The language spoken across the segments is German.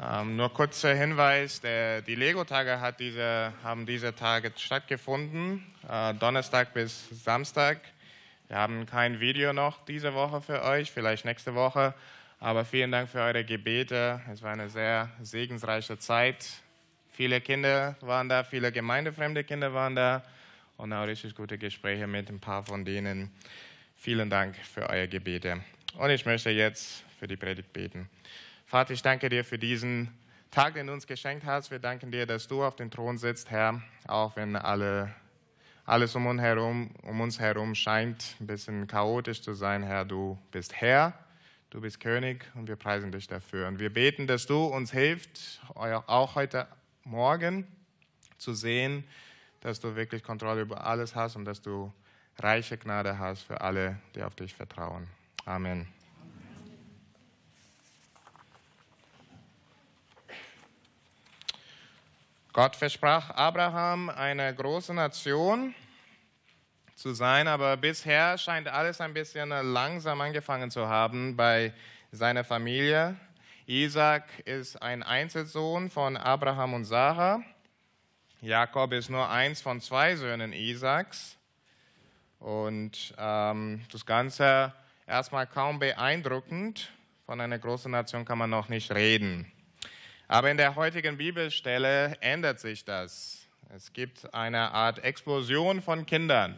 Ähm, nur kurzer Hinweis, der, die Lego-Tage diese, haben diese Tage stattgefunden, äh, Donnerstag bis Samstag. Wir haben kein Video noch diese Woche für euch, vielleicht nächste Woche, aber vielen Dank für eure Gebete. Es war eine sehr segensreiche Zeit. Viele Kinder waren da, viele gemeindefremde Kinder waren da und auch richtig gute Gespräche mit ein paar von denen. Vielen Dank für eure Gebete. Und ich möchte jetzt für die Predigt beten. Vater, ich danke dir für diesen Tag, den du uns geschenkt hast. Wir danken dir, dass du auf dem Thron sitzt, Herr, auch wenn alle, alles um uns, herum, um uns herum scheint ein bisschen chaotisch zu sein, Herr. Du bist Herr, du bist König und wir preisen dich dafür. Und wir beten, dass du uns hilft, auch heute Morgen zu sehen, dass du wirklich Kontrolle über alles hast und dass du reiche Gnade hast für alle, die auf dich vertrauen. Amen. Gott versprach Abraham eine große Nation zu sein, aber bisher scheint alles ein bisschen langsam angefangen zu haben bei seiner Familie. Isaac ist ein Einzelsohn von Abraham und Sarah. Jakob ist nur eins von zwei Söhnen Isaaks. Und ähm, das Ganze erstmal kaum beeindruckend. Von einer großen Nation kann man noch nicht reden. Aber in der heutigen Bibelstelle ändert sich das. Es gibt eine Art Explosion von Kindern.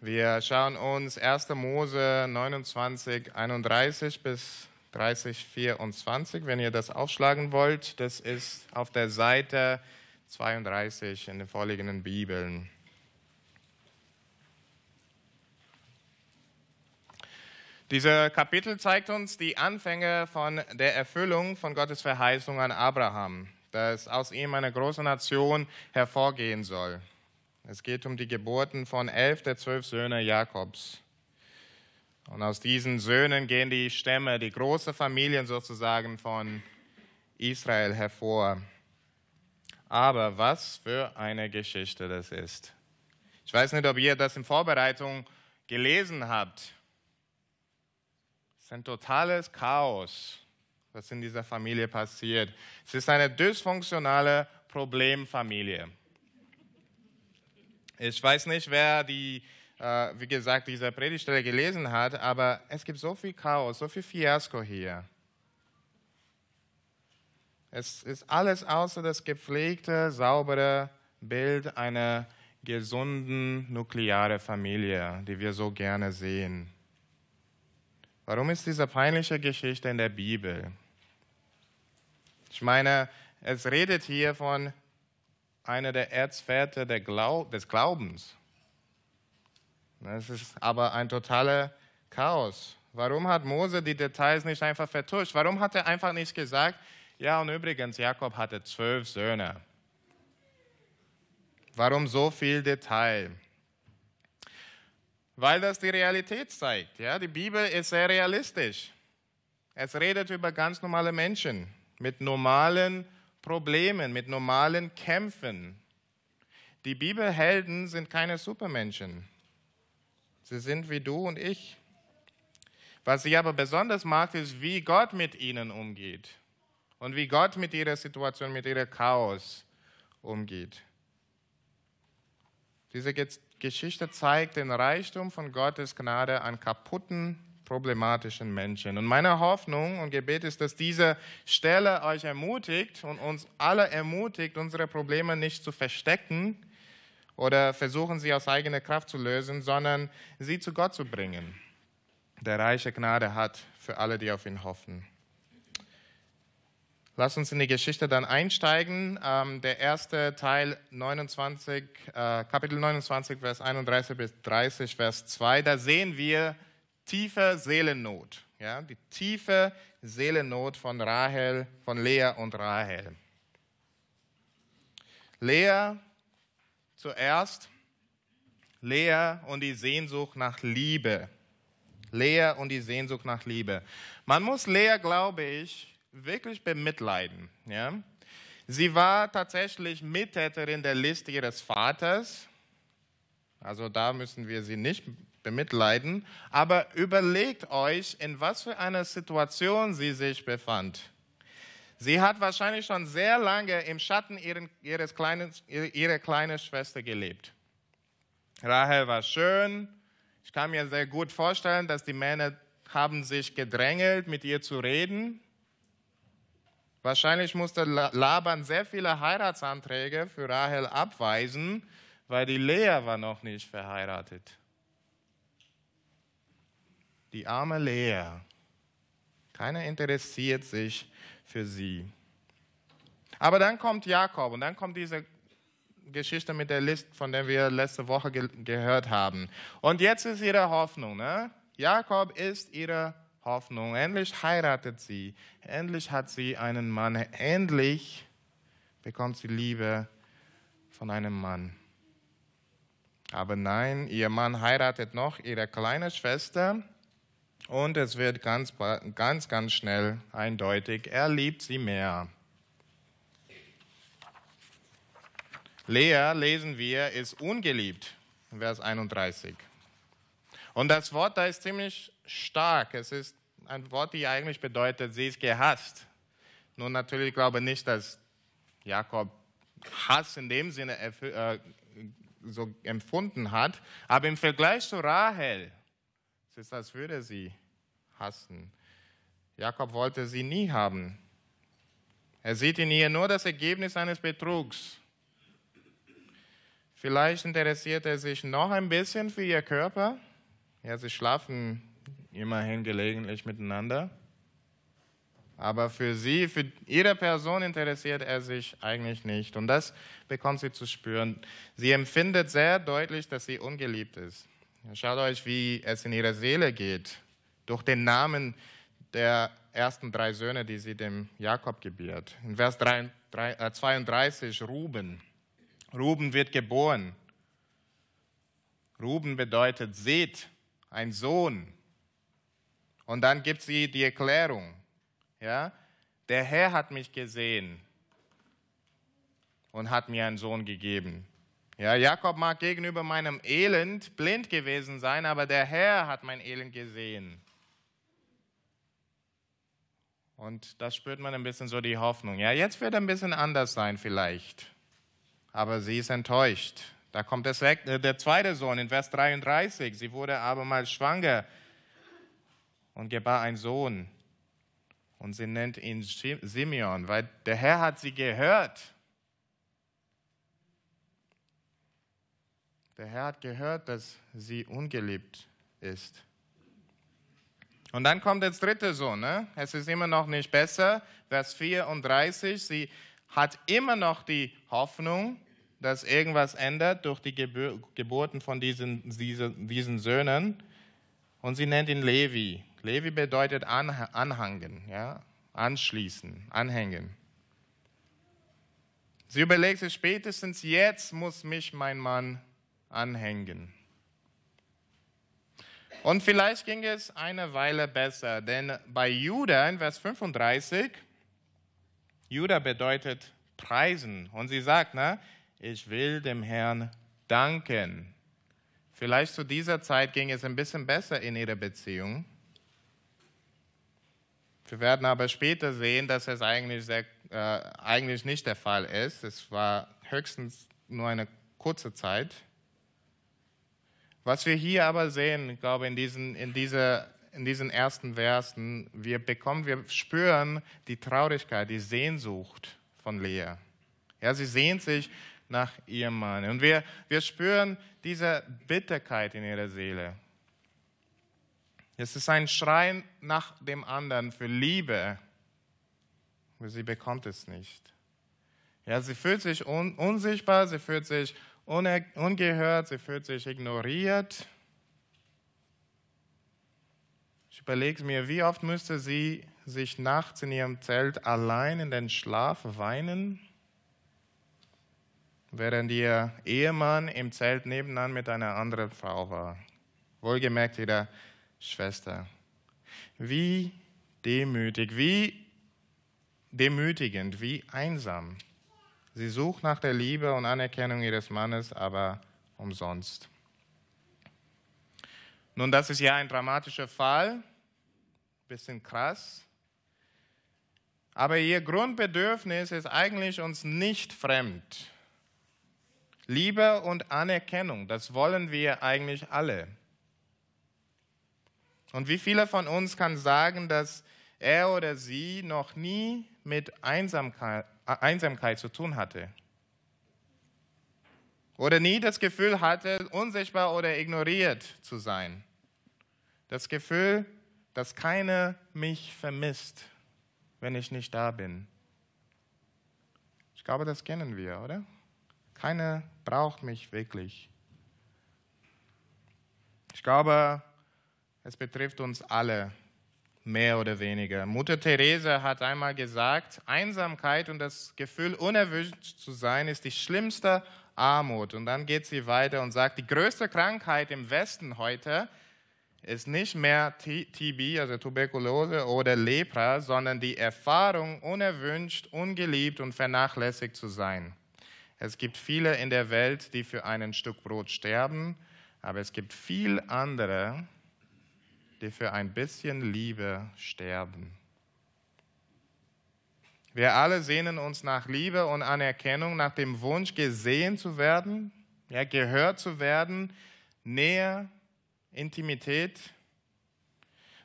Wir schauen uns 1. Mose 29, 31 bis 30, 24, wenn ihr das aufschlagen wollt. Das ist auf der Seite 32 in den vorliegenden Bibeln. Dieser Kapitel zeigt uns die Anfänge von der Erfüllung von Gottes Verheißung an Abraham, dass aus ihm eine große Nation hervorgehen soll. Es geht um die Geburten von elf der zwölf Söhne Jakobs. Und aus diesen Söhnen gehen die Stämme, die große Familien sozusagen von Israel hervor. Aber was für eine Geschichte das ist. Ich weiß nicht, ob ihr das in Vorbereitung gelesen habt. Ist ein totales Chaos, was in dieser Familie passiert. Es ist eine dysfunktionale Problemfamilie. Ich weiß nicht, wer die, äh, wie gesagt, diese Predigtstelle gelesen hat, aber es gibt so viel Chaos, so viel Fiasko hier. Es ist alles außer das gepflegte, saubere Bild einer gesunden nuklearen Familie, die wir so gerne sehen. Warum ist diese peinliche Geschichte in der Bibel? Ich meine, es redet hier von einer der Erzväter des Glaubens. Es ist aber ein totaler Chaos. Warum hat Mose die Details nicht einfach vertuscht? Warum hat er einfach nicht gesagt, ja und übrigens, Jakob hatte zwölf Söhne? Warum so viel Detail? Weil das die Realität zeigt. Ja? Die Bibel ist sehr realistisch. Es redet über ganz normale Menschen mit normalen Problemen, mit normalen Kämpfen. Die Bibelhelden sind keine Supermenschen. Sie sind wie du und ich. Was sie aber besonders macht, ist, wie Gott mit ihnen umgeht und wie Gott mit ihrer Situation, mit ihrem Chaos umgeht. Diese Geschichte zeigt den Reichtum von Gottes Gnade an kaputten, problematischen Menschen. Und meine Hoffnung und Gebet ist, dass diese Stelle euch ermutigt und uns alle ermutigt, unsere Probleme nicht zu verstecken oder versuchen, sie aus eigener Kraft zu lösen, sondern sie zu Gott zu bringen, der reiche Gnade hat für alle, die auf ihn hoffen. Lass uns in die Geschichte dann einsteigen. Ähm, der erste Teil 29, äh, Kapitel 29, Vers 31 bis 30, Vers 2. Da sehen wir tiefe Seelennot. Ja, die tiefe Seelennot von Rahel, von Lea und Rahel. Lea zuerst. Lea und die Sehnsucht nach Liebe. Lea und die Sehnsucht nach Liebe. Man muss Lea, glaube ich, wirklich bemitleiden. Ja? Sie war tatsächlich Mittäterin der Liste ihres Vaters. Also da müssen wir sie nicht bemitleiden. Aber überlegt euch, in was für einer Situation sie sich befand. Sie hat wahrscheinlich schon sehr lange im Schatten ihren, ihres kleinen, ihrer kleinen Schwester gelebt. Rahel war schön. Ich kann mir sehr gut vorstellen, dass die Männer haben sich gedrängelt, mit ihr zu reden. Wahrscheinlich musste Laban sehr viele Heiratsanträge für Rahel abweisen, weil die Lea war noch nicht verheiratet. Die arme Lea. Keiner interessiert sich für sie. Aber dann kommt Jakob und dann kommt diese Geschichte mit der List, von der wir letzte Woche ge gehört haben. Und jetzt ist ihre Hoffnung. Ne? Jakob ist ihre Hoffnung. Endlich heiratet sie. Endlich hat sie einen Mann. Endlich bekommt sie Liebe von einem Mann. Aber nein, ihr Mann heiratet noch ihre kleine Schwester und es wird ganz, ganz, ganz schnell eindeutig, er liebt sie mehr. Lea, lesen wir, ist ungeliebt, Vers 31. Und das Wort da ist ziemlich stark. Es ist ein Wort, die eigentlich bedeutet, sie ist gehasst. Nun natürlich glaube ich nicht, dass Jakob Hass in dem Sinne äh, so empfunden hat, aber im Vergleich zu Rahel, es ist, als würde sie hassen. Jakob wollte sie nie haben. Er sieht in ihr nur das Ergebnis eines Betrugs. Vielleicht interessiert er sich noch ein bisschen für ihr Körper. Ja, sie schlafen immerhin gelegentlich miteinander. Aber für sie, für ihre Person interessiert er sich eigentlich nicht. Und das bekommt sie zu spüren. Sie empfindet sehr deutlich, dass sie ungeliebt ist. Schaut euch, wie es in ihrer Seele geht. Durch den Namen der ersten drei Söhne, die sie dem Jakob gebiert. In Vers 32, Ruben. Ruben wird geboren. Ruben bedeutet seht, ein Sohn. Und dann gibt sie die Erklärung. Ja? Der Herr hat mich gesehen und hat mir einen Sohn gegeben. Ja, Jakob mag gegenüber meinem Elend blind gewesen sein, aber der Herr hat mein Elend gesehen. Und da spürt man ein bisschen so die Hoffnung. Ja, jetzt wird ein bisschen anders sein vielleicht aber sie ist enttäuscht. Da kommt das, äh, der zweite Sohn in Vers 33. Sie wurde abermals schwanger und gebar einen Sohn. Und sie nennt ihn Simeon, weil der Herr hat sie gehört. Der Herr hat gehört, dass sie ungeliebt ist. Und dann kommt der dritte Sohn. Ne? Es ist immer noch nicht besser. Vers 34. Sie hat immer noch die Hoffnung, dass irgendwas ändert durch die Geburten von diesen, diesen, diesen Söhnen. Und sie nennt ihn Levi. Levi bedeutet anhangen, ja? anschließen, anhängen. Sie überlegt sich spätestens jetzt muss mich mein Mann anhängen. Und vielleicht ging es eine Weile besser, denn bei Judah in Vers 35 Judah bedeutet preisen. Und sie sagt, na, ich will dem Herrn danken. Vielleicht zu dieser Zeit ging es ein bisschen besser in ihrer Beziehung. Wir werden aber später sehen, dass es eigentlich, sehr, äh, eigentlich nicht der Fall ist. Es war höchstens nur eine kurze Zeit. Was wir hier aber sehen, ich glaube, in diesen, in dieser in diesen ersten Versen, wir bekommen, wir spüren die Traurigkeit, die Sehnsucht von Lea. Ja, sie sehnt sich nach ihrem Mann. Und wir, wir spüren diese Bitterkeit in ihrer Seele. Es ist ein Schreien nach dem anderen für Liebe, aber sie bekommt es nicht. Ja, sie fühlt sich un unsichtbar, sie fühlt sich ungehört, sie fühlt sich ignoriert. Ich überlege mir, wie oft müsste sie sich nachts in ihrem Zelt allein in den Schlaf weinen, während ihr Ehemann im Zelt nebenan mit einer anderen Frau war. Wohlgemerkt ihrer Schwester. Wie demütig, wie demütigend, wie einsam. Sie sucht nach der Liebe und Anerkennung ihres Mannes, aber umsonst. Nun, das ist ja ein dramatischer Fall, bisschen krass. Aber ihr Grundbedürfnis ist eigentlich uns nicht fremd. Liebe und Anerkennung, das wollen wir eigentlich alle. Und wie viele von uns kann sagen, dass er oder sie noch nie mit Einsamkeit, Einsamkeit zu tun hatte? Oder nie das Gefühl hatte, unsichtbar oder ignoriert zu sein? Das Gefühl, dass keiner mich vermisst wenn ich nicht da bin. Ich glaube, das kennen wir, oder? Keiner braucht mich wirklich. Ich glaube, es betrifft uns alle, mehr oder weniger. Mutter Therese hat einmal gesagt, Einsamkeit und das Gefühl, unerwünscht zu sein, ist die schlimmste Armut. Und dann geht sie weiter und sagt, die größte Krankheit im Westen heute ist nicht mehr TB, also Tuberkulose oder Lepra, sondern die Erfahrung, unerwünscht, ungeliebt und vernachlässigt zu sein. Es gibt viele in der Welt, die für ein Stück Brot sterben, aber es gibt viel andere, die für ein bisschen Liebe sterben. Wir alle sehnen uns nach Liebe und Anerkennung, nach dem Wunsch, gesehen zu werden, ja, gehört zu werden, näher Intimität.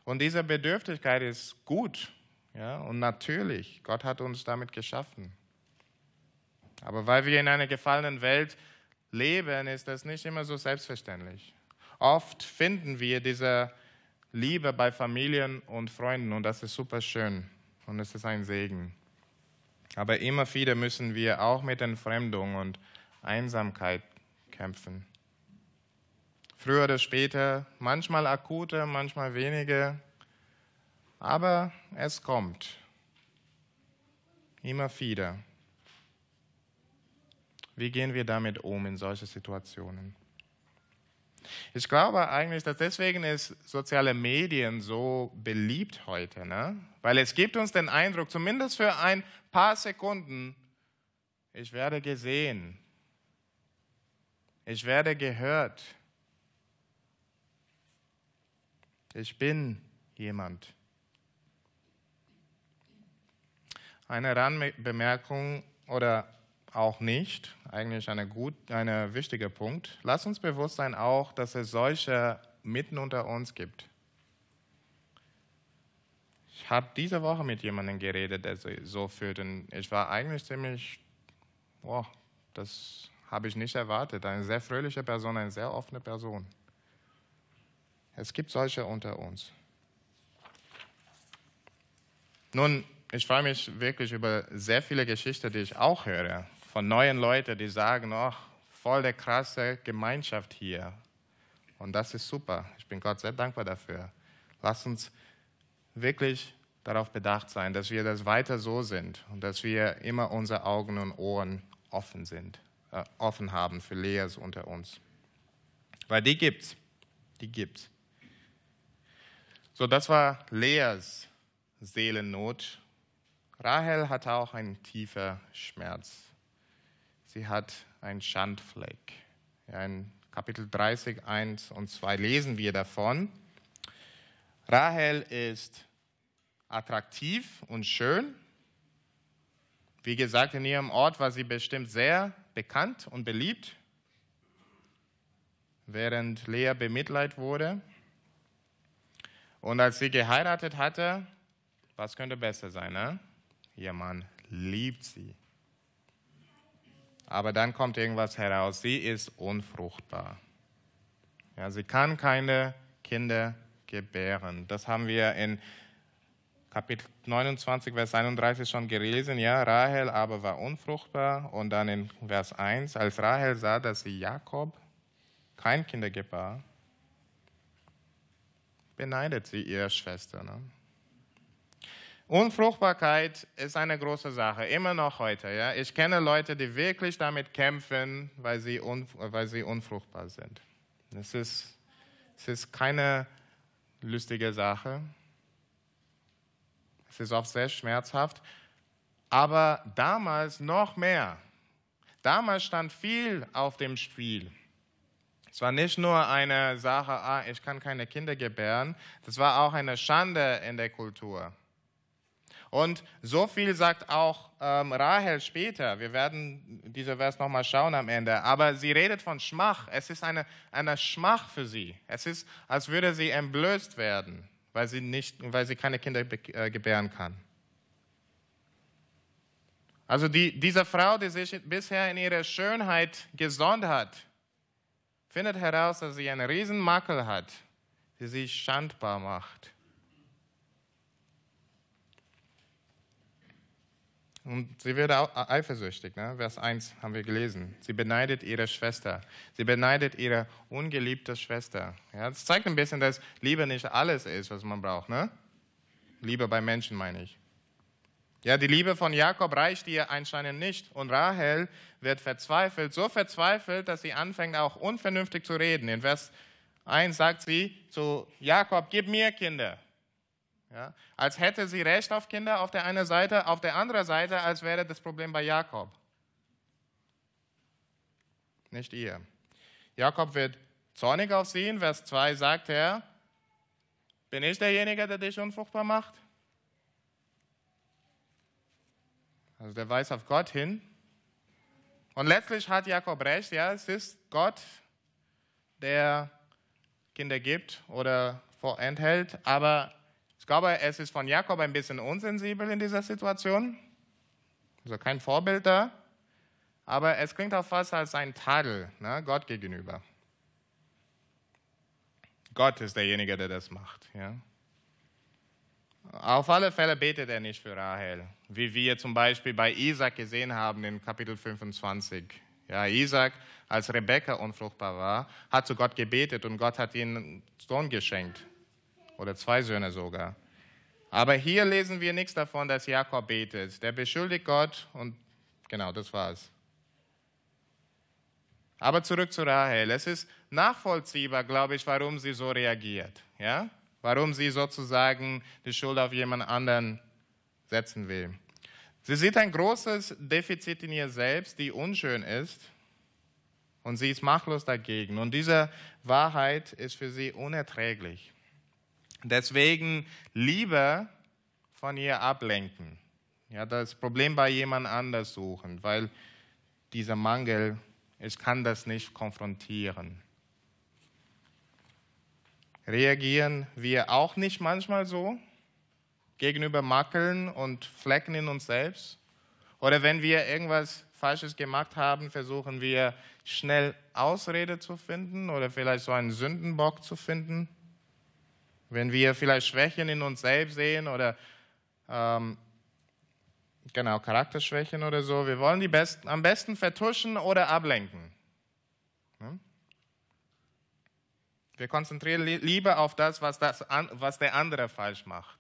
Und diese Bedürftigkeit ist gut ja, und natürlich. Gott hat uns damit geschaffen. Aber weil wir in einer gefallenen Welt leben, ist das nicht immer so selbstverständlich. Oft finden wir diese Liebe bei Familien und Freunden und das ist super schön und es ist ein Segen. Aber immer wieder müssen wir auch mit Entfremdung und Einsamkeit kämpfen. Früher oder später, manchmal akute, manchmal wenige, aber es kommt. Immer wieder. Wie gehen wir damit um in solchen Situationen? Ich glaube eigentlich, dass deswegen ist soziale Medien so beliebt heute, ne? weil es gibt uns den Eindruck, zumindest für ein paar Sekunden, ich werde gesehen, ich werde gehört, Ich bin jemand. Eine Randbemerkung oder auch nicht, eigentlich ein eine wichtiger Punkt. Lass uns bewusst sein auch, dass es solche mitten unter uns gibt. Ich habe diese Woche mit jemandem geredet, der so fühlt und ich war eigentlich ziemlich, boah, das habe ich nicht erwartet. Eine sehr fröhliche Person, eine sehr offene Person. Es gibt solche unter uns. Nun, ich freue mich wirklich über sehr viele Geschichten, die ich auch höre, von neuen Leuten, die sagen, oh, voll der krasse Gemeinschaft hier. Und das ist super. Ich bin Gott sehr dankbar dafür. Lass uns wirklich darauf bedacht sein, dass wir das weiter so sind und dass wir immer unsere Augen und Ohren offen sind, äh, offen haben für Leas unter uns. Weil die gibt's. Die gibt's. So, das war Leas Seelennot. Rahel hatte auch einen tiefen Schmerz. Sie hat einen Schandfleck. In Kapitel 30, 1 und 2 lesen wir davon. Rahel ist attraktiv und schön. Wie gesagt, in ihrem Ort war sie bestimmt sehr bekannt und beliebt, während Lea bemitleid wurde. Und als sie geheiratet hatte, was könnte besser sein? Ne? Ihr Mann liebt sie. Aber dann kommt irgendwas heraus. Sie ist unfruchtbar. Ja, sie kann keine Kinder gebären. Das haben wir in Kapitel 29, Vers 31 schon gelesen. Ja, Rahel aber war unfruchtbar. Und dann in Vers 1, als Rahel sah, dass sie Jakob kein Kinder gebar, beneidet sie ihre Schwester. Ne? Unfruchtbarkeit ist eine große Sache, immer noch heute. Ja? Ich kenne Leute, die wirklich damit kämpfen, weil sie, weil sie unfruchtbar sind. Es ist, es ist keine lustige Sache. Es ist oft sehr schmerzhaft. Aber damals noch mehr. Damals stand viel auf dem Spiel. Es war nicht nur eine Sache, ah, ich kann keine Kinder gebären, das war auch eine Schande in der Kultur. Und so viel sagt auch ähm, Rahel später. Wir werden diese Vers nochmal schauen am Ende. Aber sie redet von Schmach. Es ist eine, eine Schmach für sie. Es ist, als würde sie entblößt werden, weil sie, nicht, weil sie keine Kinder äh, gebären kann. Also die, diese Frau, die sich bisher in ihrer Schönheit gesonnt hat, findet heraus, dass sie einen riesen Makel hat, die sie schandbar macht. Und sie wird auch eifersüchtig. Ne? Vers 1 haben wir gelesen. Sie beneidet ihre Schwester. Sie beneidet ihre ungeliebte Schwester. Ja, das zeigt ein bisschen, dass Liebe nicht alles ist, was man braucht. Ne? Liebe bei Menschen meine ich. Ja, die Liebe von Jakob reicht ihr anscheinend nicht. Und Rahel wird verzweifelt, so verzweifelt, dass sie anfängt auch unvernünftig zu reden. In Vers 1 sagt sie zu Jakob, gib mir Kinder. Ja, als hätte sie Recht auf Kinder auf der einen Seite, auf der anderen Seite, als wäre das Problem bei Jakob. Nicht ihr. Jakob wird zornig auf sie. In Vers 2 sagt er, bin ich derjenige, der dich unfruchtbar macht? Also der weist auf Gott hin. Und letztlich hat Jakob recht, ja, es ist Gott, der Kinder gibt oder vorenthält, aber ich glaube, es ist von Jakob ein bisschen unsensibel in dieser Situation. Also kein Vorbild da. Aber es klingt auch fast als ein Tadel ne, Gott gegenüber. Gott ist derjenige, der das macht. Ja. Auf alle Fälle betet er nicht für Rahel, wie wir zum Beispiel bei Isaac gesehen haben in Kapitel 25. Ja, Isaac, als Rebekka unfruchtbar war, hat zu Gott gebetet und Gott hat ihm einen Sohn geschenkt oder zwei Söhne sogar. Aber hier lesen wir nichts davon, dass Jakob betet. Der beschuldigt Gott und genau, das war's. Aber zurück zu Rahel. Es ist nachvollziehbar, glaube ich, warum sie so reagiert. Ja? Warum sie sozusagen die Schuld auf jemand anderen setzen will. Sie sieht ein großes Defizit in ihr selbst, die unschön ist. Und sie ist machtlos dagegen. Und diese Wahrheit ist für sie unerträglich. Deswegen lieber von ihr ablenken. Ja, das Problem bei jemand anders suchen, weil dieser Mangel, ich kann das nicht konfrontieren. Reagieren wir auch nicht manchmal so gegenüber Makeln und Flecken in uns selbst? Oder wenn wir irgendwas Falsches gemacht haben, versuchen wir schnell Ausrede zu finden oder vielleicht so einen Sündenbock zu finden? Wenn wir vielleicht Schwächen in uns selbst sehen oder ähm, genau Charakterschwächen oder so, wir wollen die besten, am besten vertuschen oder ablenken. Hm? Wir konzentrieren lieber auf das was, das, was der andere falsch macht.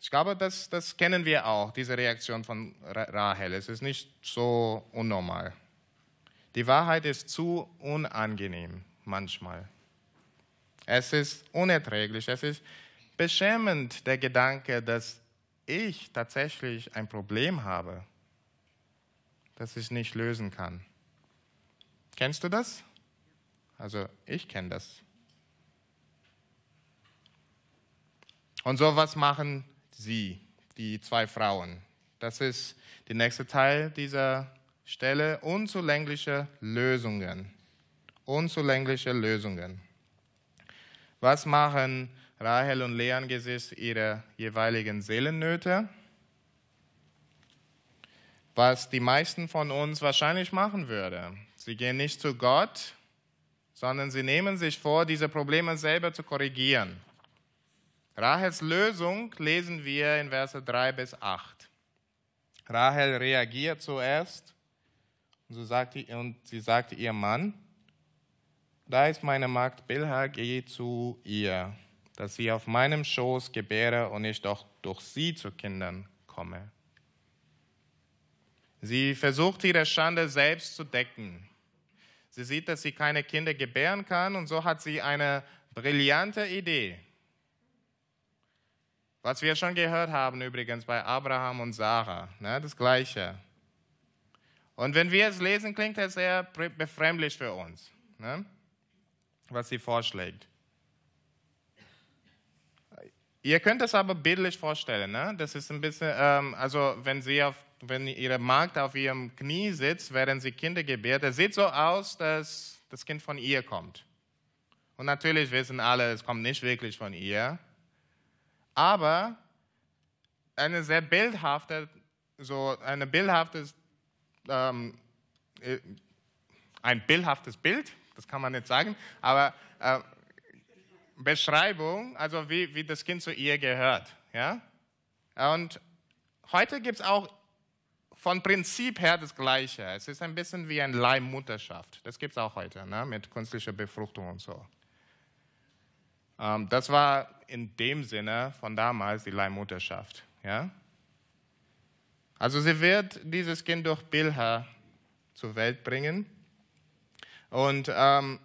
Ich glaube, das, das kennen wir auch, diese Reaktion von Rahel. Es ist nicht so unnormal. Die Wahrheit ist zu unangenehm manchmal. Es ist unerträglich, es ist beschämend der Gedanke, dass ich tatsächlich ein Problem habe, das ich nicht lösen kann. Kennst du das? Also ich kenne das. Und so was machen sie, die zwei Frauen? Das ist der nächste Teil dieser Stelle, unzulängliche Lösungen unzulängliche Lösungen. Was machen Rahel und Lea angesichts ihrer jeweiligen Seelennöte? Was die meisten von uns wahrscheinlich machen würden. Sie gehen nicht zu Gott, sondern sie nehmen sich vor, diese Probleme selber zu korrigieren. Rahels Lösung lesen wir in Verse 3 bis 8. Rahel reagiert zuerst und, sie sagte ihrem Mann, da ist meine Magd Bilha, geh zu ihr, dass sie auf meinem Schoß gebäre und ich doch durch sie zu Kindern komme. Sie versucht ihre Schande selbst zu decken. Sie sieht, dass sie keine Kinder gebären kann und so hat sie eine brillante Idee. Was wir schon gehört haben übrigens bei Abraham und Sarah, ne, das Gleiche. Und wenn wir es lesen, klingt es sehr befremdlich für uns. Ne? Was sie vorschlägt. Ihr könnt es aber bildlich vorstellen. Ne? Das ist ein bisschen, ähm, also wenn sie auf, wenn ihre Magd auf ihrem Knie sitzt, während sie Kinder gebärt, es sieht so aus, dass das Kind von ihr kommt. Und natürlich wissen alle, es kommt nicht wirklich von ihr. Aber eine sehr bildhafte, so eine bildhaftes, ähm, äh, ein bildhaftes Bild, das kann man nicht sagen, aber äh, Beschreibung, also wie, wie das Kind zu ihr gehört. Ja? Und heute gibt es auch von Prinzip her das Gleiche. Es ist ein bisschen wie eine Leihmutterschaft. Das gibt es auch heute ne? mit künstlicher Befruchtung und so. Ähm, das war in dem Sinne von damals die Leihmutterschaft. Ja? Also sie wird dieses Kind durch Bilha zur Welt bringen. Und ähm,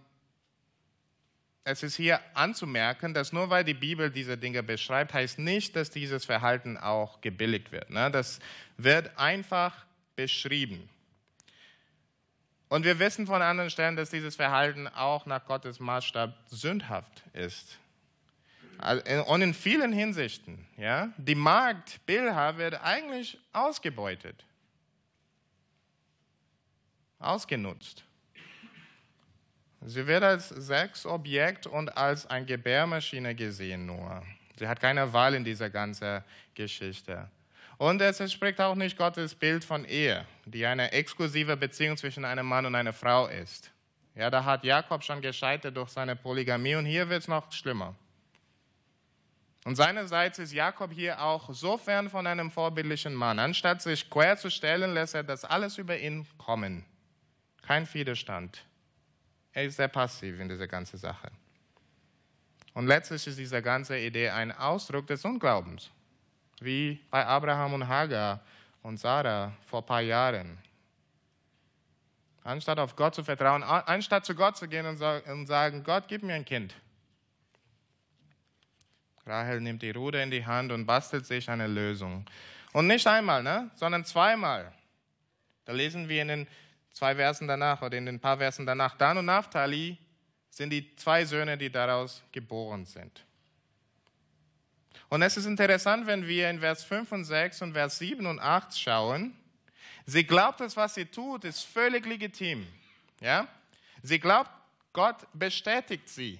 es ist hier anzumerken, dass nur weil die Bibel diese Dinge beschreibt, heißt nicht, dass dieses Verhalten auch gebilligt wird. Ne? Das wird einfach beschrieben. Und wir wissen von anderen Stellen, dass dieses Verhalten auch nach Gottes Maßstab sündhaft ist. Und in vielen Hinsichten. Ja? Die Magd Bilha wird eigentlich ausgebeutet, ausgenutzt. Sie wird als Sexobjekt und als eine Gebärmaschine gesehen nur. Sie hat keine Wahl in dieser ganzen Geschichte. Und es entspricht auch nicht Gottes Bild von Ehe, die eine exklusive Beziehung zwischen einem Mann und einer Frau ist. Ja, da hat Jakob schon gescheitert durch seine Polygamie und hier wird es noch schlimmer. Und seinerseits ist Jakob hier auch so fern von einem vorbildlichen Mann. Anstatt sich quer zu stellen, lässt er das alles über ihn kommen. Kein Widerstand. Er ist sehr passiv in dieser ganzen Sache. Und letztlich ist diese ganze Idee ein Ausdruck des Unglaubens, wie bei Abraham und Hagar und Sarah vor ein paar Jahren. Anstatt auf Gott zu vertrauen, anstatt zu Gott zu gehen und sagen, Gott, gib mir ein Kind. Rahel nimmt die Ruder in die Hand und bastelt sich eine Lösung. Und nicht einmal, ne, sondern zweimal. Da lesen wir in den zwei Versen danach oder in den paar Versen danach, Dan und Naphtali sind die zwei Söhne, die daraus geboren sind. Und es ist interessant, wenn wir in Vers 5 und 6 und Vers 7 und 8 schauen. Sie glaubt, dass was sie tut, ist völlig legitim. Ja? Sie glaubt, Gott bestätigt sie.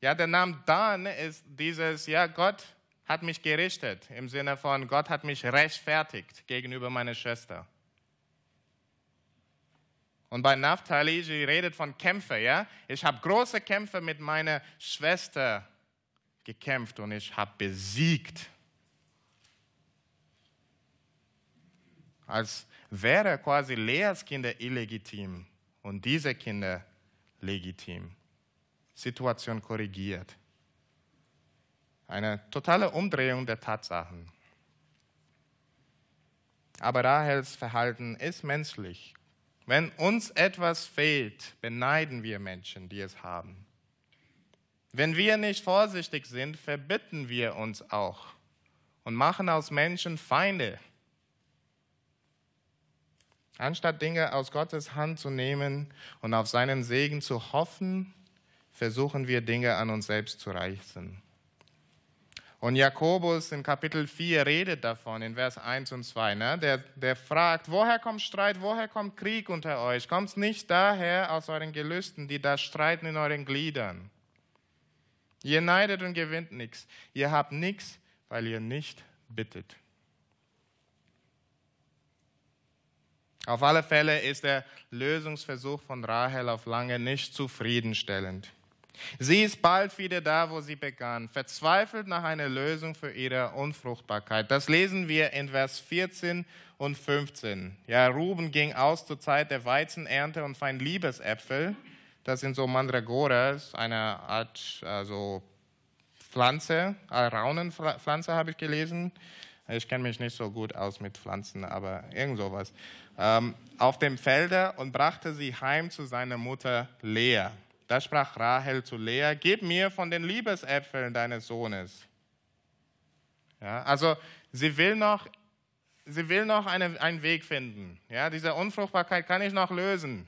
Ja, der Name Dan ist dieses, ja, Gott hat mich gerichtet, im Sinne von, Gott hat mich rechtfertigt gegenüber meiner Schwester. Und bei Naphtali, sie redet von Kämpfen, ja. Ich habe große Kämpfe mit meiner Schwester gekämpft und ich habe besiegt. Als wäre quasi Leas Kinder illegitim und diese Kinder legitim. Situation korrigiert. Eine totale Umdrehung der Tatsachen. Aber Rahels Verhalten ist menschlich wenn uns etwas fehlt, beneiden wir Menschen, die es haben. Wenn wir nicht vorsichtig sind, verbitten wir uns auch und machen aus Menschen Feinde. Anstatt Dinge aus Gottes Hand zu nehmen und auf seinen Segen zu hoffen, versuchen wir Dinge an uns selbst zu reißen. Und Jakobus in Kapitel 4 redet davon, in Vers 1 und 2. Ne? Der, der fragt, woher kommt Streit, woher kommt Krieg unter euch? Kommt es nicht daher aus euren Gelüsten, die da streiten in euren Gliedern? Ihr neidet und gewinnt nichts. Ihr habt nichts, weil ihr nicht bittet. Auf alle Fälle ist der Lösungsversuch von Rahel auf lange nicht zufriedenstellend. Sie ist bald wieder da, wo sie begann, verzweifelt nach einer Lösung für ihre Unfruchtbarkeit. Das lesen wir in Vers 14 und 15. Ja, Ruben ging aus zur Zeit der Weizenernte und fand Liebesäpfel. Das sind so Mandragoras, eine Art also Pflanze, Raunenpflanze habe ich gelesen. Ich kenne mich nicht so gut aus mit Pflanzen, aber irgend sowas. Ähm, auf dem Felder und brachte sie heim zu seiner Mutter Lea. Da sprach Rahel zu Lea, gib mir von den Liebesäpfeln deines Sohnes. Ja, also sie will noch, sie will noch eine, einen Weg finden. Ja, diese Unfruchtbarkeit kann ich noch lösen.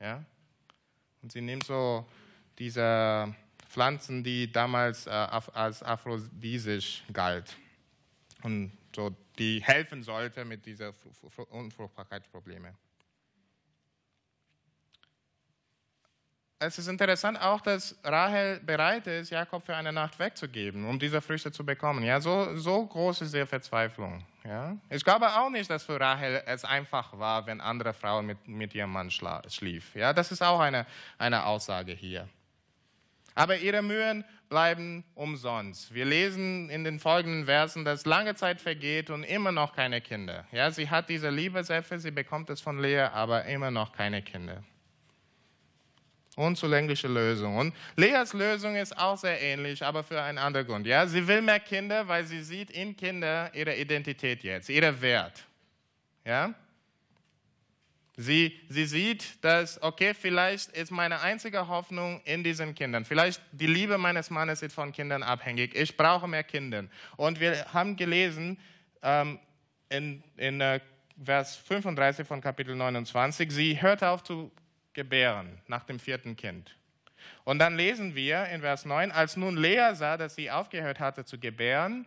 Ja? Und sie nimmt so diese Pflanzen, die damals äh, als aphrodisisch galt und so, die helfen sollte mit dieser Unfruchtbarkeitsprobleme. Es ist interessant auch, dass Rahel bereit ist, Jakob für eine Nacht wegzugeben, um diese Früchte zu bekommen. Ja, so, so groß ist ihre Verzweiflung. Ja. Ich glaube auch nicht, dass für Rahel es einfach war, wenn andere Frauen mit, mit ihrem Mann schlief. Ja, das ist auch eine, eine Aussage hier. Aber ihre Mühen bleiben umsonst. Wir lesen in den folgenden Versen, dass lange Zeit vergeht und immer noch keine Kinder. Ja, sie hat diese Liebesäpfel, sie bekommt es von Lea, aber immer noch keine Kinder. Unzulängliche Lösung. Und Leas Lösung ist auch sehr ähnlich, aber für einen anderen Grund. Ja, sie will mehr Kinder, weil sie sieht in Kinder ihre Identität jetzt, ihren Wert. Ja, Sie, sie sieht, dass, okay, vielleicht ist meine einzige Hoffnung in diesen Kindern. Vielleicht die Liebe meines Mannes ist von Kindern abhängig. Ich brauche mehr Kinder. Und wir haben gelesen ähm, in, in äh, Vers 35 von Kapitel 29, sie hört auf zu gebären nach dem vierten Kind. Und dann lesen wir in Vers 9, als nun Lea sah, dass sie aufgehört hatte zu gebären,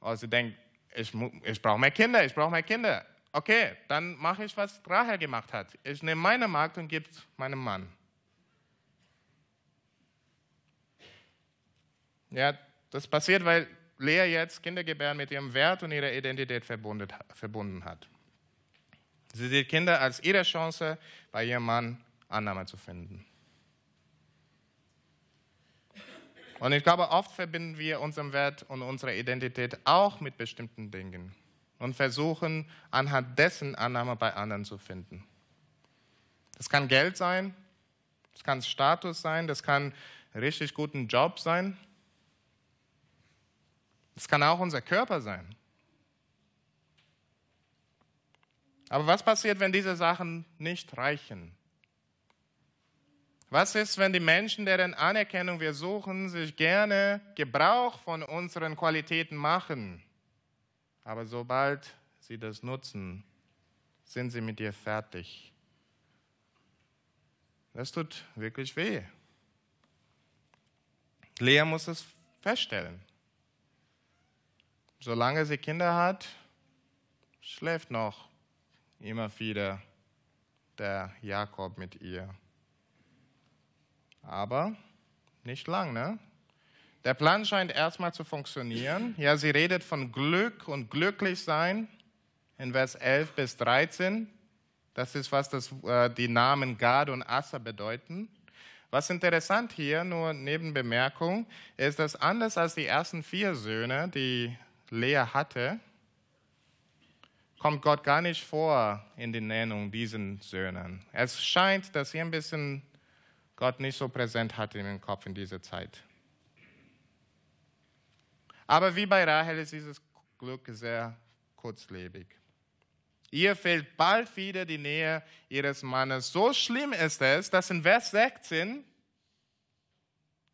also sie denkt, ich, ich brauche mehr Kinder, ich brauche mehr Kinder okay, dann mache ich, was Rahel gemacht hat. Ich nehme meine Magd und gebe es meinem Mann. Ja, das passiert, weil Lea jetzt Kindergebären mit ihrem Wert und ihrer Identität verbunden hat. Sie sieht Kinder als ihre Chance, bei ihrem Mann Annahme zu finden. Und ich glaube, oft verbinden wir unseren Wert und unsere Identität auch mit bestimmten Dingen und versuchen, anhand dessen Annahme bei anderen zu finden. Das kann Geld sein, das kann Status sein, das kann richtig guten Job sein, das kann auch unser Körper sein. Aber was passiert, wenn diese Sachen nicht reichen? Was ist, wenn die Menschen, deren Anerkennung wir suchen, sich gerne Gebrauch von unseren Qualitäten machen? Aber sobald sie das nutzen, sind sie mit dir fertig. Das tut wirklich weh. Lea muss es feststellen. Solange sie Kinder hat, schläft noch immer wieder der Jakob mit ihr. Aber nicht lang, ne? Der Plan scheint erstmal zu funktionieren. Ja, sie redet von Glück und glücklich sein in Vers 11 bis 13. Das ist, was das, äh, die Namen Gad und Asa bedeuten. Was interessant hier, nur Nebenbemerkung, ist, dass anders als die ersten vier Söhne, die Lea hatte, kommt Gott gar nicht vor in die Nennung diesen Söhnen. Es scheint, dass sie ein bisschen Gott nicht so präsent hatte in den Kopf in dieser Zeit. Aber wie bei Rahel ist dieses Glück sehr kurzlebig. Ihr fehlt bald wieder die Nähe ihres Mannes. So schlimm ist es, dass in Vers 16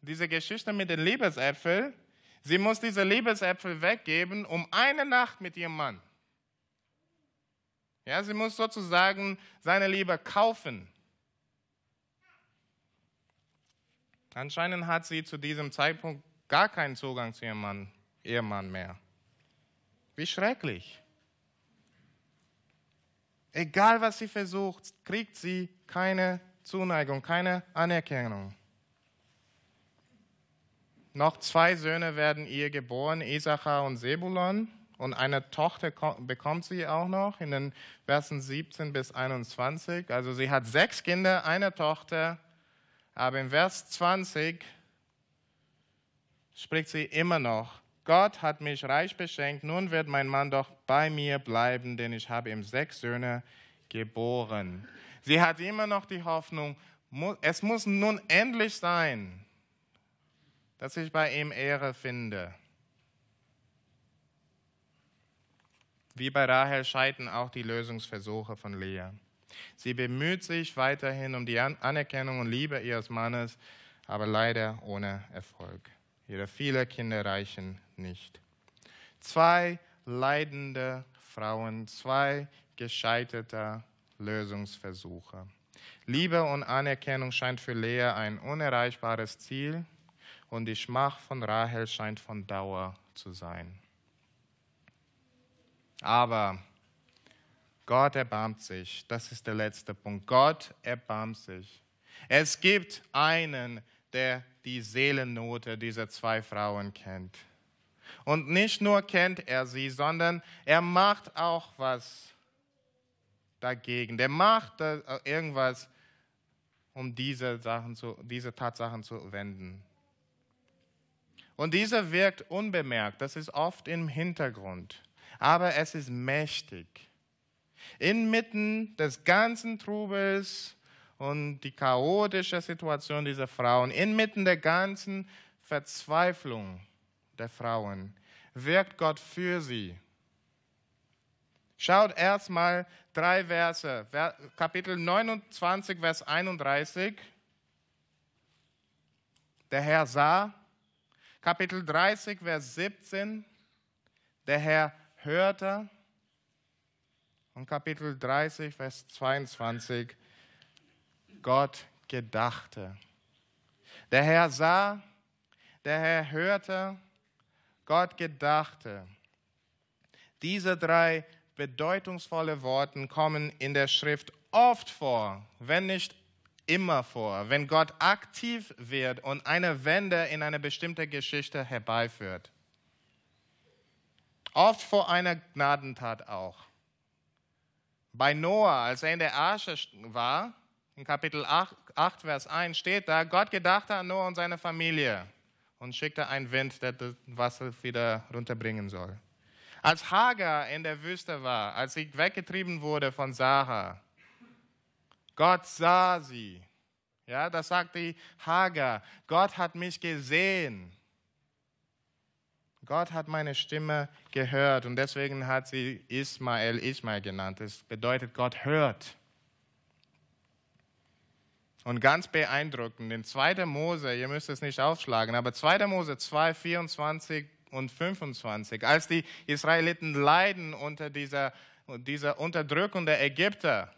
diese Geschichte mit den Liebesäpfeln, sie muss diese Liebesäpfel weggeben, um eine Nacht mit ihrem Mann. Ja, sie muss sozusagen seine Liebe kaufen. Anscheinend hat sie zu diesem Zeitpunkt gar keinen Zugang zu ihrem Mann Ehemann mehr. Wie schrecklich. Egal was sie versucht, kriegt sie keine Zuneigung, keine Anerkennung. Noch zwei Söhne werden ihr geboren, Isachar und Sebulon. Und eine Tochter bekommt sie auch noch in den Versen 17 bis 21. Also sie hat sechs Kinder, eine Tochter. Aber im Vers 20 spricht sie immer noch Gott hat mich reich beschenkt, nun wird mein Mann doch bei mir bleiben, denn ich habe ihm sechs Söhne geboren. Sie hat immer noch die Hoffnung, es muss nun endlich sein, dass ich bei ihm Ehre finde. Wie bei Rahel scheitern auch die Lösungsversuche von Lea. Sie bemüht sich weiterhin um die Anerkennung und Liebe ihres Mannes, aber leider ohne Erfolg. Ihre viele Kinder reichen nicht. Zwei leidende Frauen, zwei gescheiterte Lösungsversuche. Liebe und Anerkennung scheint für Lea ein unerreichbares Ziel. und die Schmach von Rahel scheint von Dauer zu sein. Aber Gott erbarmt sich. Das ist der letzte Punkt. Gott erbarmt sich. Es gibt einen, der die Seelennote dieser zwei Frauen kennt. Und nicht nur kennt er sie, sondern er macht auch was dagegen. Der macht irgendwas, um diese, Sachen zu, diese Tatsachen zu wenden. Und dieser wirkt unbemerkt, das ist oft im Hintergrund, aber es ist mächtig. Inmitten des ganzen Trubels und die chaotische Situation dieser Frauen, inmitten der ganzen Verzweiflung der Frauen, wirkt Gott für sie. Schaut erstmal drei Verse, Kapitel 29, Vers 31. Der Herr sah, Kapitel 30, Vers 17. Der Herr hörte. Und Kapitel 30, Vers 22. Gott gedachte. Der Herr sah, der Herr hörte, Gott gedachte. Diese drei bedeutungsvolle Worte kommen in der Schrift oft vor, wenn nicht immer vor, wenn Gott aktiv wird und eine Wende in eine bestimmte Geschichte herbeiführt. Oft vor einer Gnadentat auch. Bei Noah, als er in der Arche war, in Kapitel 8, 8, Vers 1 steht da, Gott gedachte an Noah und seine Familie und schickte einen Wind, der das Wasser wieder runterbringen soll. Als Hagar in der Wüste war, als sie weggetrieben wurde von Sarah, Gott sah sie. Ja, das sagt die Hagar. Gott hat mich gesehen. Gott hat meine Stimme gehört und deswegen hat sie Ismael Ismael genannt. Das bedeutet, Gott hört. Und ganz beeindruckend, in 2. Mose, ihr müsst es nicht aufschlagen, aber 2. Mose 2, 24 und 25, als die Israeliten leiden unter dieser, dieser Unterdrückung der Ägypter,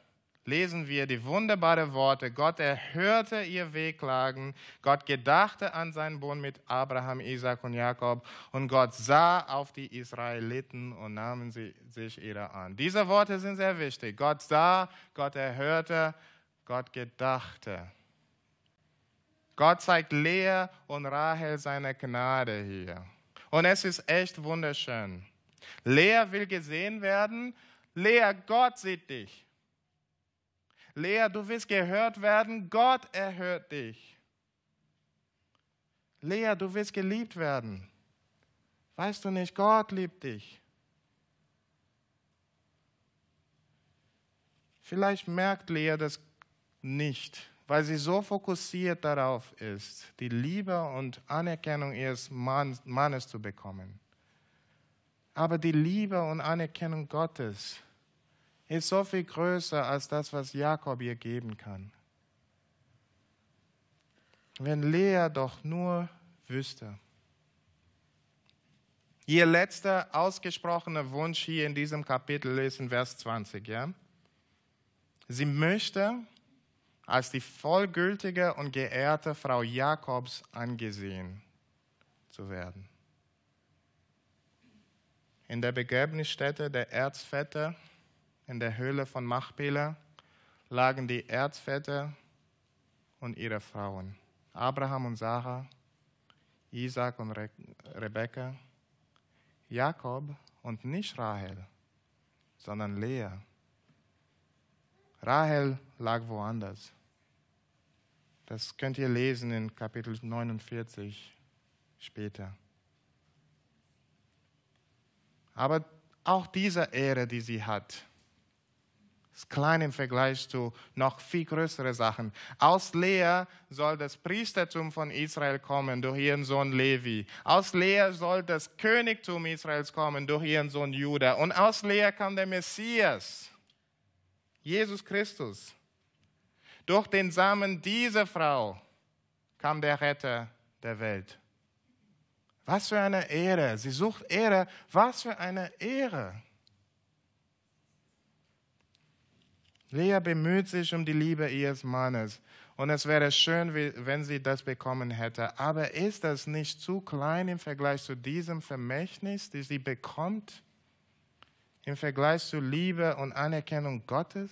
lesen wir die wunderbaren Worte, Gott erhörte ihr Wehklagen, Gott gedachte an seinen Bund mit Abraham, Isaac und Jakob und Gott sah auf die Israeliten und nahmen sie sich ihrer an. Diese Worte sind sehr wichtig. Gott sah, Gott erhörte, Gott gedachte. Gott zeigt Lea und Rahel seine Gnade hier. Und es ist echt wunderschön. Lea will gesehen werden. Lea, Gott sieht dich. Lea, du willst gehört werden, Gott erhört dich. Lea, du willst geliebt werden. Weißt du nicht, Gott liebt dich. Vielleicht merkt Lea das nicht, weil sie so fokussiert darauf ist, die Liebe und Anerkennung ihres Mannes zu bekommen. Aber die Liebe und Anerkennung Gottes ist so viel größer als das, was Jakob ihr geben kann. Wenn Lea doch nur wüsste. Ihr letzter ausgesprochener Wunsch hier in diesem Kapitel ist in Vers 20. Ja? Sie möchte als die vollgültige und geehrte Frau Jakobs angesehen zu werden. In der Begräbnisstätte der Erzväter in der Höhle von Machpela lagen die Erzväter und ihre Frauen, Abraham und Sarah, Isaac und Re Rebekka, Jakob und nicht Rahel, sondern Lea. Rahel lag woanders. Das könnt ihr lesen in Kapitel 49 später. Aber auch diese Ehre, die sie hat, ist klein im Vergleich zu noch viel größeren Sachen. Aus Lea soll das Priestertum von Israel kommen durch ihren Sohn Levi. Aus Lea soll das Königtum Israels kommen durch ihren Sohn Judah. Und aus Lea kam der Messias, Jesus Christus. Durch den Samen dieser Frau kam der Retter der Welt. Was für eine Ehre. Sie sucht Ehre. Was für eine Ehre. Lea bemüht sich um die Liebe ihres Mannes. Und es wäre schön, wenn sie das bekommen hätte. Aber ist das nicht zu klein im Vergleich zu diesem Vermächtnis, das sie bekommt? Im Vergleich zu Liebe und Anerkennung Gottes?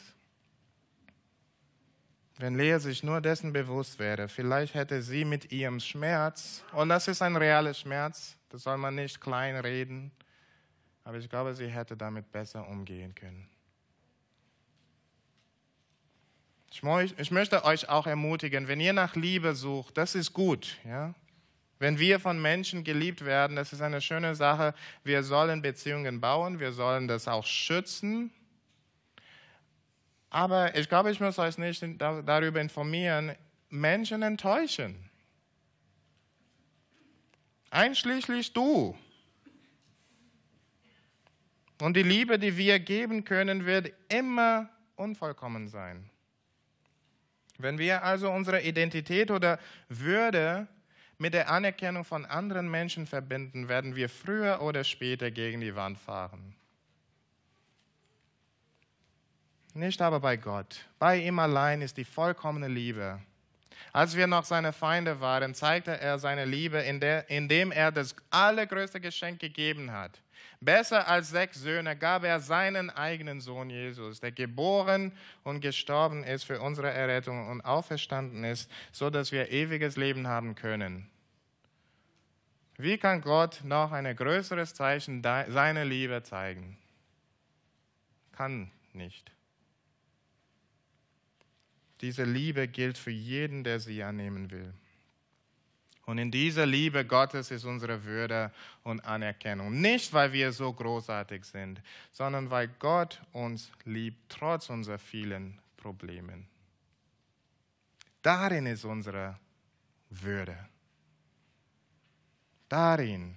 Wenn Lea sich nur dessen bewusst wäre, vielleicht hätte sie mit ihrem Schmerz, und das ist ein realer Schmerz, das soll man nicht kleinreden, aber ich glaube, sie hätte damit besser umgehen können. Ich möchte euch auch ermutigen, wenn ihr nach Liebe sucht, das ist gut. Ja? Wenn wir von Menschen geliebt werden, das ist eine schöne Sache. Wir sollen Beziehungen bauen, wir sollen das auch schützen. Aber ich glaube, ich muss euch nicht darüber informieren, Menschen enttäuschen. Einschließlich du. Und die Liebe, die wir geben können, wird immer unvollkommen sein. Wenn wir also unsere Identität oder Würde mit der Anerkennung von anderen Menschen verbinden, werden wir früher oder später gegen die Wand fahren. Nicht aber bei Gott. Bei ihm allein ist die vollkommene Liebe. Als wir noch seine Feinde waren, zeigte er seine Liebe, indem er das allergrößte Geschenk gegeben hat. Besser als sechs Söhne gab er seinen eigenen Sohn Jesus, der geboren und gestorben ist für unsere Errettung und auferstanden ist, so dass wir ewiges Leben haben können. Wie kann Gott noch ein größeres Zeichen seiner Liebe zeigen? Kann nicht. Diese Liebe gilt für jeden, der sie annehmen will. Und in dieser Liebe Gottes ist unsere Würde und Anerkennung. Nicht, weil wir so großartig sind, sondern weil Gott uns liebt, trotz unserer vielen Problemen. Darin ist unsere Würde. Darin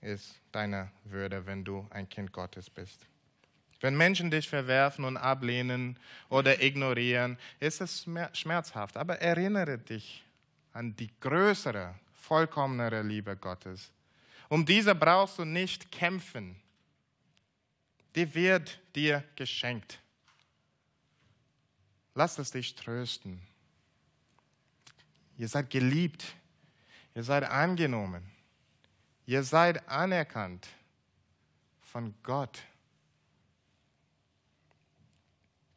ist deine Würde, wenn du ein Kind Gottes bist. Wenn Menschen dich verwerfen und ablehnen oder ignorieren, ist es schmerzhaft. Aber erinnere dich an die größere, vollkommenere Liebe Gottes. Um diese brauchst du nicht kämpfen. Die wird dir geschenkt. Lass es dich trösten. Ihr seid geliebt. Ihr seid angenommen. Ihr seid anerkannt von Gott.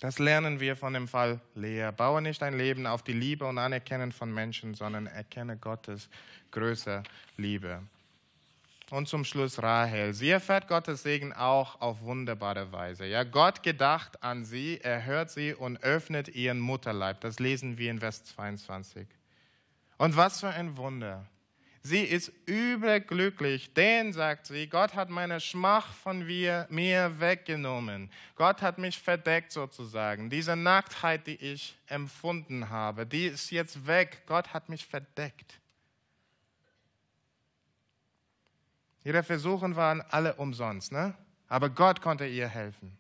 Das lernen wir von dem Fall Lea. Baue nicht dein Leben auf die Liebe und Anerkennen von Menschen, sondern erkenne Gottes größere Liebe. Und zum Schluss Rahel. Sie erfährt Gottes Segen auch auf wunderbare Weise. Ja, Gott gedacht an sie, er hört sie und öffnet ihren Mutterleib. Das lesen wir in Vers 22. Und was für ein Wunder. Sie ist überglücklich, denn, sagt sie, Gott hat meine Schmach von mir, mir weggenommen. Gott hat mich verdeckt sozusagen. Diese Nacktheit, die ich empfunden habe, die ist jetzt weg. Gott hat mich verdeckt. Ihre Versuche waren alle umsonst, ne? aber Gott konnte ihr helfen.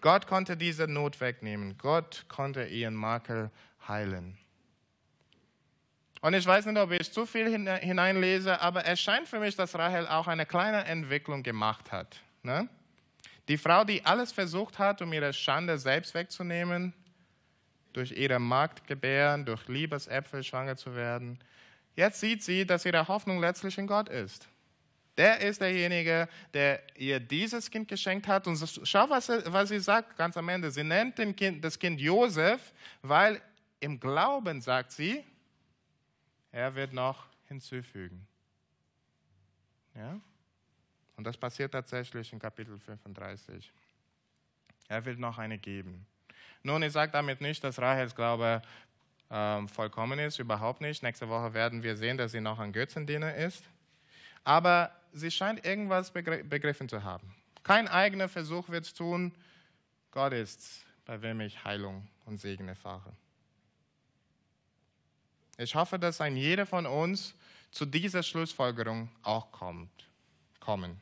Gott konnte diese Not wegnehmen. Gott konnte ihren Makel heilen. Und ich weiß nicht, ob ich zu viel hineinlese, aber es scheint für mich, dass Rahel auch eine kleine Entwicklung gemacht hat. Ne? Die Frau, die alles versucht hat, um ihre Schande selbst wegzunehmen, durch ihre Magd gebären, durch Liebesäpfel schwanger zu werden, jetzt sieht sie, dass ihre Hoffnung letztlich in Gott ist. Der ist derjenige, der ihr dieses Kind geschenkt hat. Und schau, was, sie, was sie sagt ganz am Ende. Sie nennt kind, das Kind Josef, weil im Glauben, sagt sie, er wird noch hinzufügen. Ja? Und das passiert tatsächlich in Kapitel 35. Er will noch eine geben. Nun, ich sage damit nicht, dass Rahels Glaube ähm, vollkommen ist, überhaupt nicht. Nächste Woche werden wir sehen, dass sie noch ein Götzendiener ist. Aber sie scheint irgendwas begriffen zu haben. Kein eigener Versuch wird es tun. Gott ist, bei wem ich Heilung und Segen erfahre. Ich hoffe, dass ein jeder von uns zu dieser Schlussfolgerung auch kommt, kommen.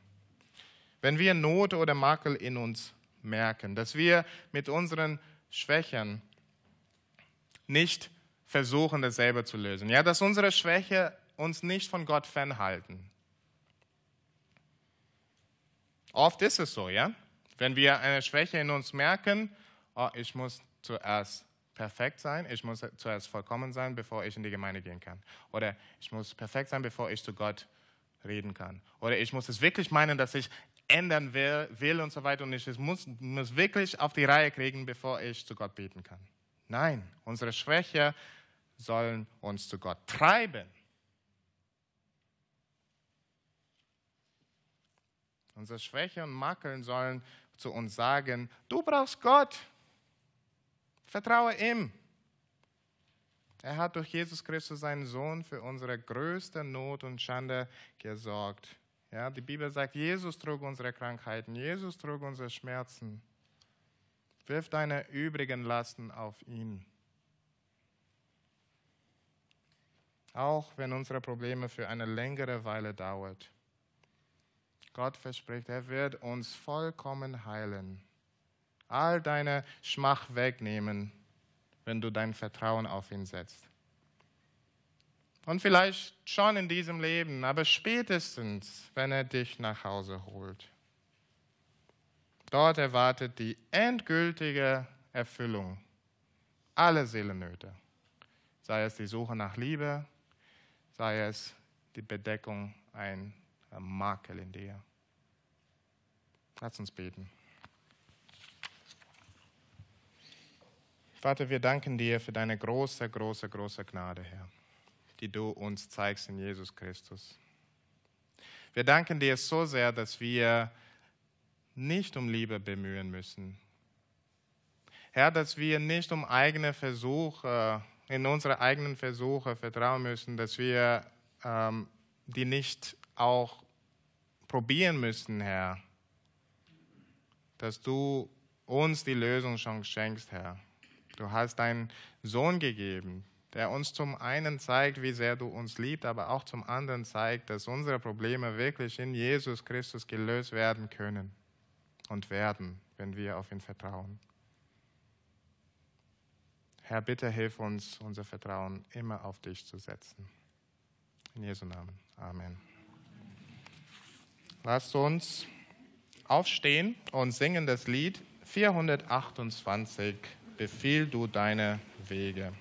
Wenn wir Not oder Makel in uns merken, dass wir mit unseren Schwächen nicht versuchen, dasselbe zu lösen. Ja, dass unsere Schwäche uns nicht von Gott fernhalten. Oft ist es so, ja. Wenn wir eine Schwäche in uns merken oh, ich muss zuerst perfekt sein, ich muss zuerst vollkommen sein, bevor ich in die Gemeinde gehen kann. Oder ich muss perfekt sein, bevor ich zu Gott reden kann. Oder ich muss es wirklich meinen, dass ich ändern will, will und so weiter und ich muss, muss wirklich auf die Reihe kriegen, bevor ich zu Gott beten kann. Nein, unsere Schwäche sollen uns zu Gott treiben. Unsere Schwäche und Makeln sollen zu uns sagen, du brauchst Gott. Vertraue ihm. Er hat durch Jesus Christus, seinen Sohn, für unsere größte Not und Schande gesorgt. Ja, die Bibel sagt, Jesus trug unsere Krankheiten, Jesus trug unsere Schmerzen. Wirf deine übrigen Lasten auf ihn. Auch wenn unsere Probleme für eine längere Weile dauert. Gott verspricht, er wird uns vollkommen heilen all deine Schmach wegnehmen, wenn du dein Vertrauen auf ihn setzt. Und vielleicht schon in diesem Leben, aber spätestens, wenn er dich nach Hause holt. Dort erwartet die endgültige Erfüllung aller Seelennöte. Sei es die Suche nach Liebe, sei es die Bedeckung ein Makel in dir. Lass uns beten. Vater, wir danken dir für deine große, große, große Gnade, Herr, die du uns zeigst in Jesus Christus. Wir danken dir so sehr, dass wir nicht um Liebe bemühen müssen. Herr, dass wir nicht um eigene Versuche, in unsere eigenen Versuche vertrauen müssen, dass wir ähm, die nicht auch probieren müssen, Herr, dass du uns die Lösung schon schenkst, Herr. Du hast deinen Sohn gegeben, der uns zum einen zeigt, wie sehr du uns liebst, aber auch zum anderen zeigt, dass unsere Probleme wirklich in Jesus Christus gelöst werden können und werden, wenn wir auf ihn vertrauen. Herr, bitte hilf uns, unser Vertrauen immer auf dich zu setzen. In Jesu Namen. Amen. Lasst uns aufstehen und singen das Lied 428 befiehl du deine Wege.